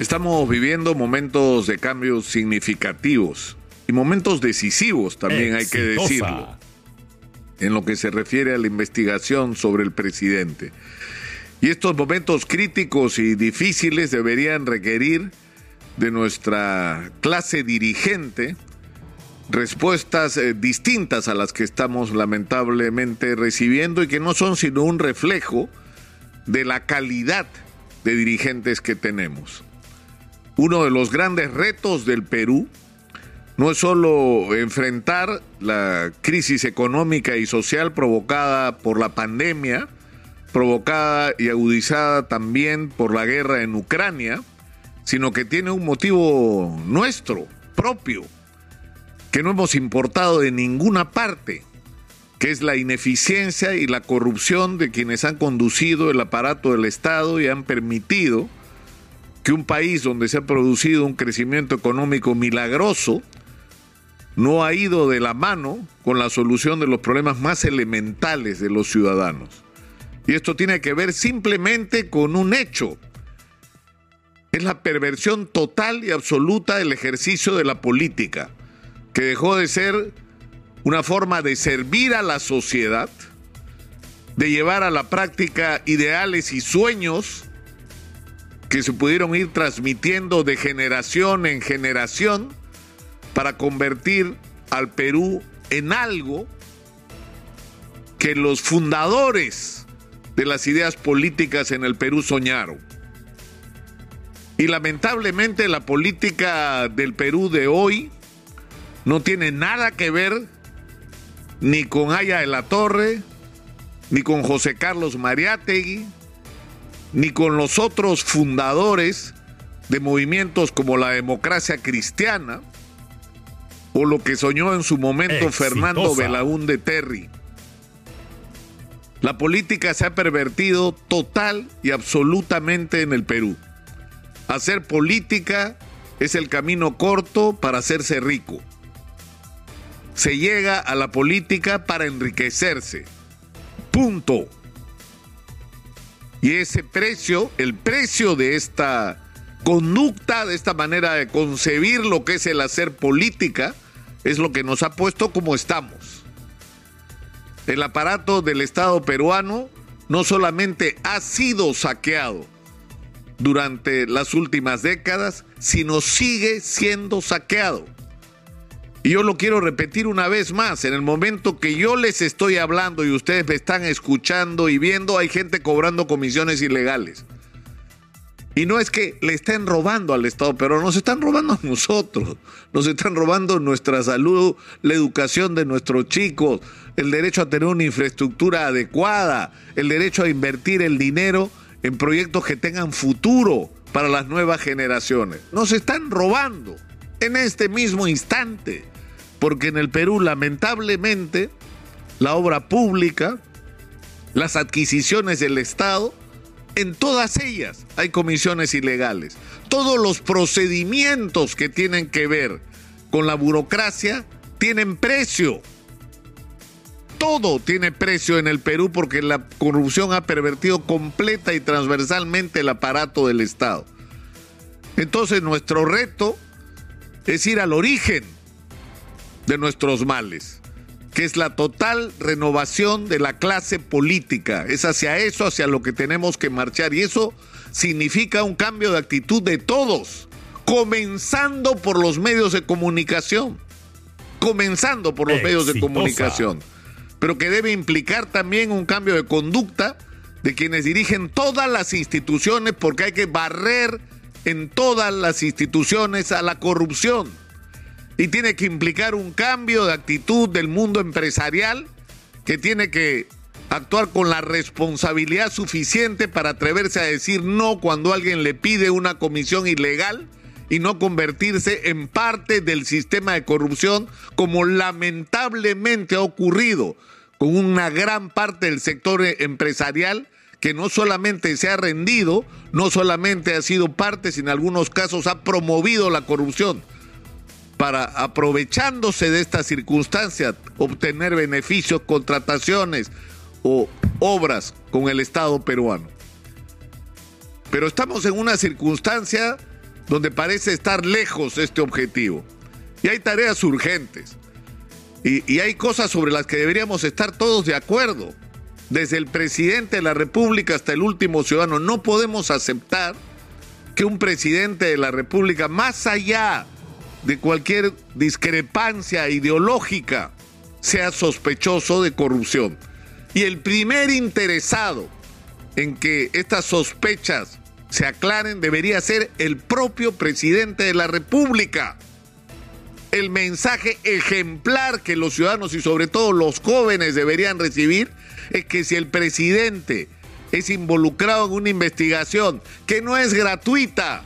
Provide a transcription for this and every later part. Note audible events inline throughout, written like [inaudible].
Estamos viviendo momentos de cambios significativos y momentos decisivos también hay que decirlo en lo que se refiere a la investigación sobre el presidente. Y estos momentos críticos y difíciles deberían requerir de nuestra clase dirigente respuestas eh, distintas a las que estamos lamentablemente recibiendo y que no son sino un reflejo de la calidad de dirigentes que tenemos. Uno de los grandes retos del Perú no es solo enfrentar la crisis económica y social provocada por la pandemia, provocada y agudizada también por la guerra en Ucrania, sino que tiene un motivo nuestro, propio, que no hemos importado de ninguna parte, que es la ineficiencia y la corrupción de quienes han conducido el aparato del Estado y han permitido que un país donde se ha producido un crecimiento económico milagroso no ha ido de la mano con la solución de los problemas más elementales de los ciudadanos. Y esto tiene que ver simplemente con un hecho. Es la perversión total y absoluta del ejercicio de la política que dejó de ser una forma de servir a la sociedad, de llevar a la práctica ideales y sueños que se pudieron ir transmitiendo de generación en generación para convertir al Perú en algo que los fundadores de las ideas políticas en el Perú soñaron. Y lamentablemente la política del Perú de hoy no tiene nada que ver ni con Aya de la Torre, ni con José Carlos Mariátegui, ni con los otros fundadores de movimientos como la democracia cristiana, o lo que soñó en su momento Fernando Belaúnde Terry. La política se ha pervertido total y absolutamente en el Perú. Hacer política es el camino corto para hacerse rico se llega a la política para enriquecerse. Punto. Y ese precio, el precio de esta conducta, de esta manera de concebir lo que es el hacer política, es lo que nos ha puesto como estamos. El aparato del Estado peruano no solamente ha sido saqueado durante las últimas décadas, sino sigue siendo saqueado. Y yo lo quiero repetir una vez más, en el momento que yo les estoy hablando y ustedes me están escuchando y viendo, hay gente cobrando comisiones ilegales. Y no es que le estén robando al Estado, pero nos están robando a [laughs] nosotros, nos están robando nuestra salud, la educación de nuestros chicos, el derecho a tener una infraestructura adecuada, el derecho a invertir el dinero en proyectos que tengan futuro para las nuevas generaciones. Nos están robando en este mismo instante, porque en el Perú lamentablemente la obra pública, las adquisiciones del Estado, en todas ellas hay comisiones ilegales. Todos los procedimientos que tienen que ver con la burocracia tienen precio. Todo tiene precio en el Perú porque la corrupción ha pervertido completa y transversalmente el aparato del Estado. Entonces nuestro reto es ir al origen de nuestros males, que es la total renovación de la clase política. Es hacia eso, hacia lo que tenemos que marchar. Y eso significa un cambio de actitud de todos, comenzando por los medios de comunicación. Comenzando por los medios de comunicación. Pero que debe implicar también un cambio de conducta de quienes dirigen todas las instituciones porque hay que barrer en todas las instituciones a la corrupción. Y tiene que implicar un cambio de actitud del mundo empresarial que tiene que actuar con la responsabilidad suficiente para atreverse a decir no cuando alguien le pide una comisión ilegal y no convertirse en parte del sistema de corrupción como lamentablemente ha ocurrido con una gran parte del sector empresarial que no solamente se ha rendido, no solamente ha sido parte, sino en algunos casos ha promovido la corrupción para, aprovechándose de esta circunstancia, obtener beneficios, contrataciones o obras con el Estado peruano. Pero estamos en una circunstancia donde parece estar lejos este objetivo. Y hay tareas urgentes. Y, y hay cosas sobre las que deberíamos estar todos de acuerdo. Desde el presidente de la República hasta el último ciudadano. No podemos aceptar que un presidente de la República, más allá de cualquier discrepancia ideológica, sea sospechoso de corrupción. Y el primer interesado en que estas sospechas se aclaren debería ser el propio presidente de la República. El mensaje ejemplar que los ciudadanos y sobre todo los jóvenes deberían recibir es que si el presidente es involucrado en una investigación que no es gratuita,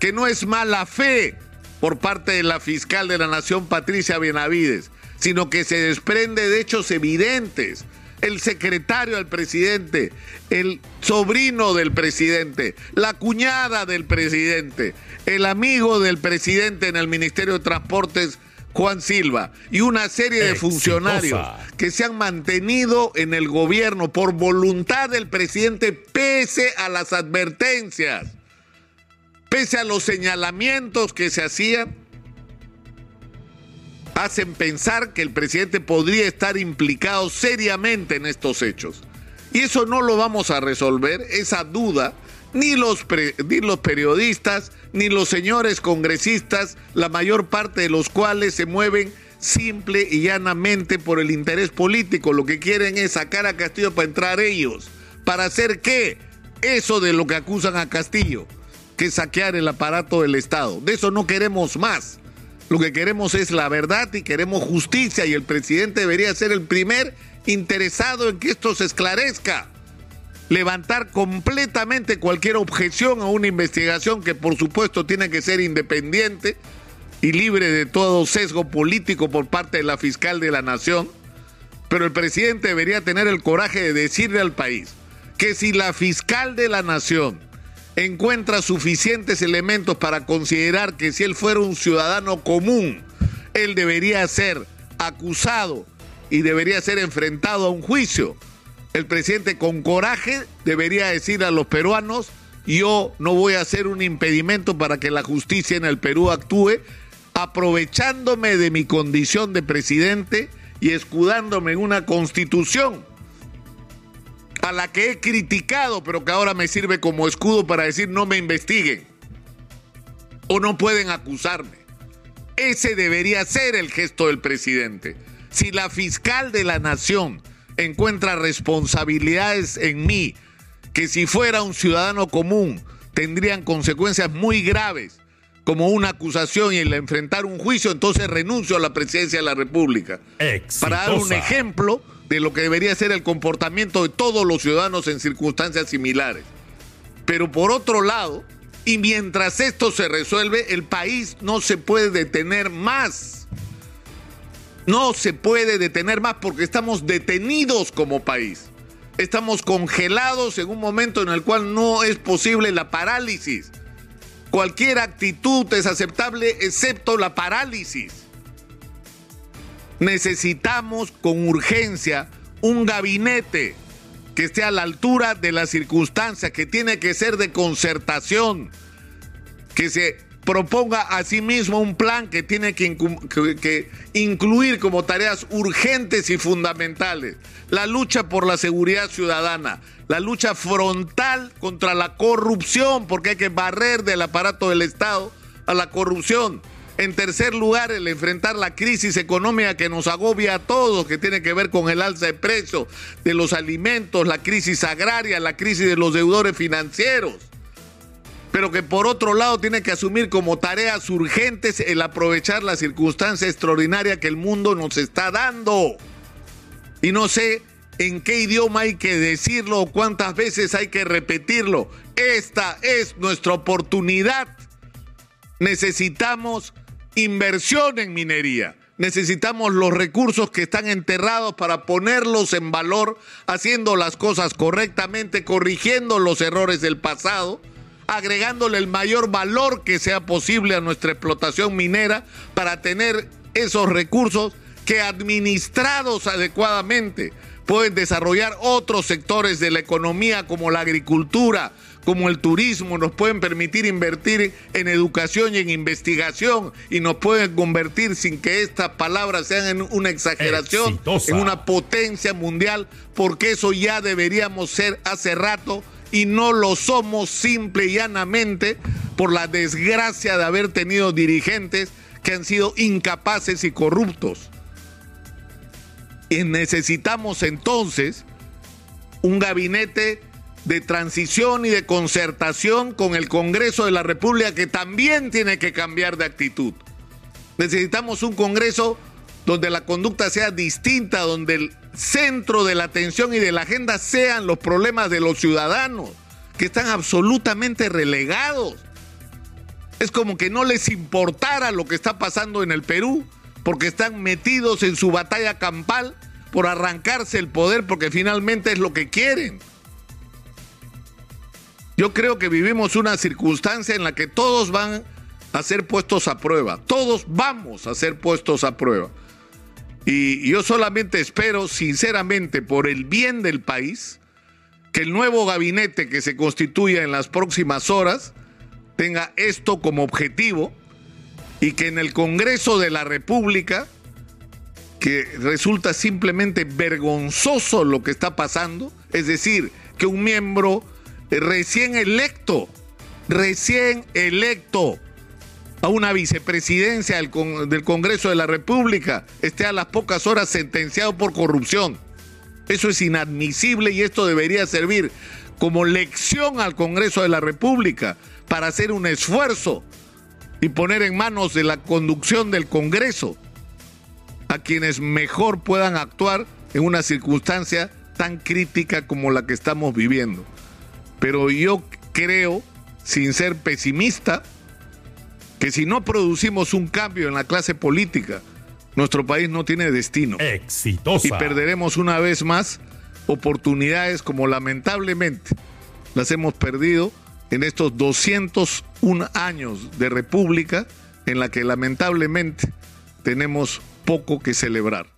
que no es mala fe por parte de la fiscal de la Nación, Patricia Benavides, sino que se desprende de hechos evidentes. El secretario del presidente, el sobrino del presidente, la cuñada del presidente, el amigo del presidente en el Ministerio de Transportes, Juan Silva, y una serie de funcionarios que se han mantenido en el gobierno por voluntad del presidente pese a las advertencias, pese a los señalamientos que se hacían, hacen pensar que el presidente podría estar implicado seriamente en estos hechos. Y eso no lo vamos a resolver, esa duda, ni los, ni los periodistas, ni los señores congresistas, la mayor parte de los cuales se mueven simple y llanamente por el interés político. Lo que quieren es sacar a Castillo para entrar ellos. ¿Para hacer qué? Eso de lo que acusan a Castillo, que es saquear el aparato del Estado. De eso no queremos más. Lo que queremos es la verdad y queremos justicia y el presidente debería ser el primer interesado en que esto se esclarezca levantar completamente cualquier objeción a una investigación que por supuesto tiene que ser independiente y libre de todo sesgo político por parte de la fiscal de la nación, pero el presidente debería tener el coraje de decirle al país que si la fiscal de la nación encuentra suficientes elementos para considerar que si él fuera un ciudadano común, él debería ser acusado y debería ser enfrentado a un juicio el presidente con coraje debería decir a los peruanos, yo no voy a hacer un impedimento para que la justicia en el Perú actúe, aprovechándome de mi condición de presidente y escudándome en una constitución a la que he criticado, pero que ahora me sirve como escudo para decir no me investiguen o no pueden acusarme. Ese debería ser el gesto del presidente. Si la fiscal de la nación encuentra responsabilidades en mí que si fuera un ciudadano común tendrían consecuencias muy graves, como una acusación y el enfrentar un juicio, entonces renuncio a la presidencia de la República. Para dar un ejemplo de lo que debería ser el comportamiento de todos los ciudadanos en circunstancias similares. Pero por otro lado, y mientras esto se resuelve, el país no se puede detener más no se puede detener más porque estamos detenidos como país. Estamos congelados en un momento en el cual no es posible la parálisis. Cualquier actitud es aceptable excepto la parálisis. Necesitamos con urgencia un gabinete que esté a la altura de las circunstancias, que tiene que ser de concertación, que se proponga a sí mismo un plan que tiene que, incluir como tareas urgentes y fundamentales la lucha por la seguridad ciudadana, la lucha frontal contra la corrupción, porque hay que barrer del aparato del Estado a la corrupción. En tercer lugar, el enfrentar la crisis económica que nos agobia a todos, que tiene que ver con el alza de precios de los alimentos, la crisis agraria, la crisis de los deudores financieros pero que por otro lado tiene que asumir como tareas urgentes el aprovechar la circunstancia extraordinaria que el mundo nos está dando. Y no sé en qué idioma hay que decirlo o cuántas veces hay que repetirlo. Esta es nuestra oportunidad. Necesitamos inversión en minería. Necesitamos los recursos que están enterrados para ponerlos en valor, haciendo las cosas correctamente, corrigiendo los errores del pasado agregándole el mayor valor que sea posible a nuestra explotación minera para tener esos recursos que administrados adecuadamente pueden desarrollar otros sectores de la economía como la agricultura, como el turismo, nos pueden permitir invertir en educación y en investigación y nos pueden convertir sin que estas palabras sean en una exageración, en una potencia mundial, porque eso ya deberíamos ser hace rato y no lo somos simple y llanamente por la desgracia de haber tenido dirigentes que han sido incapaces y corruptos. Y necesitamos entonces un gabinete de transición y de concertación con el Congreso de la República que también tiene que cambiar de actitud. Necesitamos un Congreso donde la conducta sea distinta, donde el centro de la atención y de la agenda sean los problemas de los ciudadanos, que están absolutamente relegados. Es como que no les importara lo que está pasando en el Perú, porque están metidos en su batalla campal por arrancarse el poder, porque finalmente es lo que quieren. Yo creo que vivimos una circunstancia en la que todos van a ser puestos a prueba, todos vamos a ser puestos a prueba. Y yo solamente espero, sinceramente, por el bien del país, que el nuevo gabinete que se constituya en las próximas horas tenga esto como objetivo y que en el Congreso de la República, que resulta simplemente vergonzoso lo que está pasando, es decir, que un miembro recién electo, recién electo a una vicepresidencia del, Congreso de la República, esté a las pocas horas sentenciado por corrupción. Eso es inadmisible y esto debería servir como lección al Congreso de la República para hacer un esfuerzo y poner en manos de la conducción del Congreso a quienes mejor puedan actuar en una circunstancia tan crítica como la que estamos viviendo. Pero yo creo, sin ser pesimista, que si no producimos un cambio en la clase política, nuestro país no tiene destino. Exitosa. Y perderemos una vez más oportunidades como lamentablemente las hemos perdido en estos 201 años de república en la que lamentablemente tenemos poco que celebrar.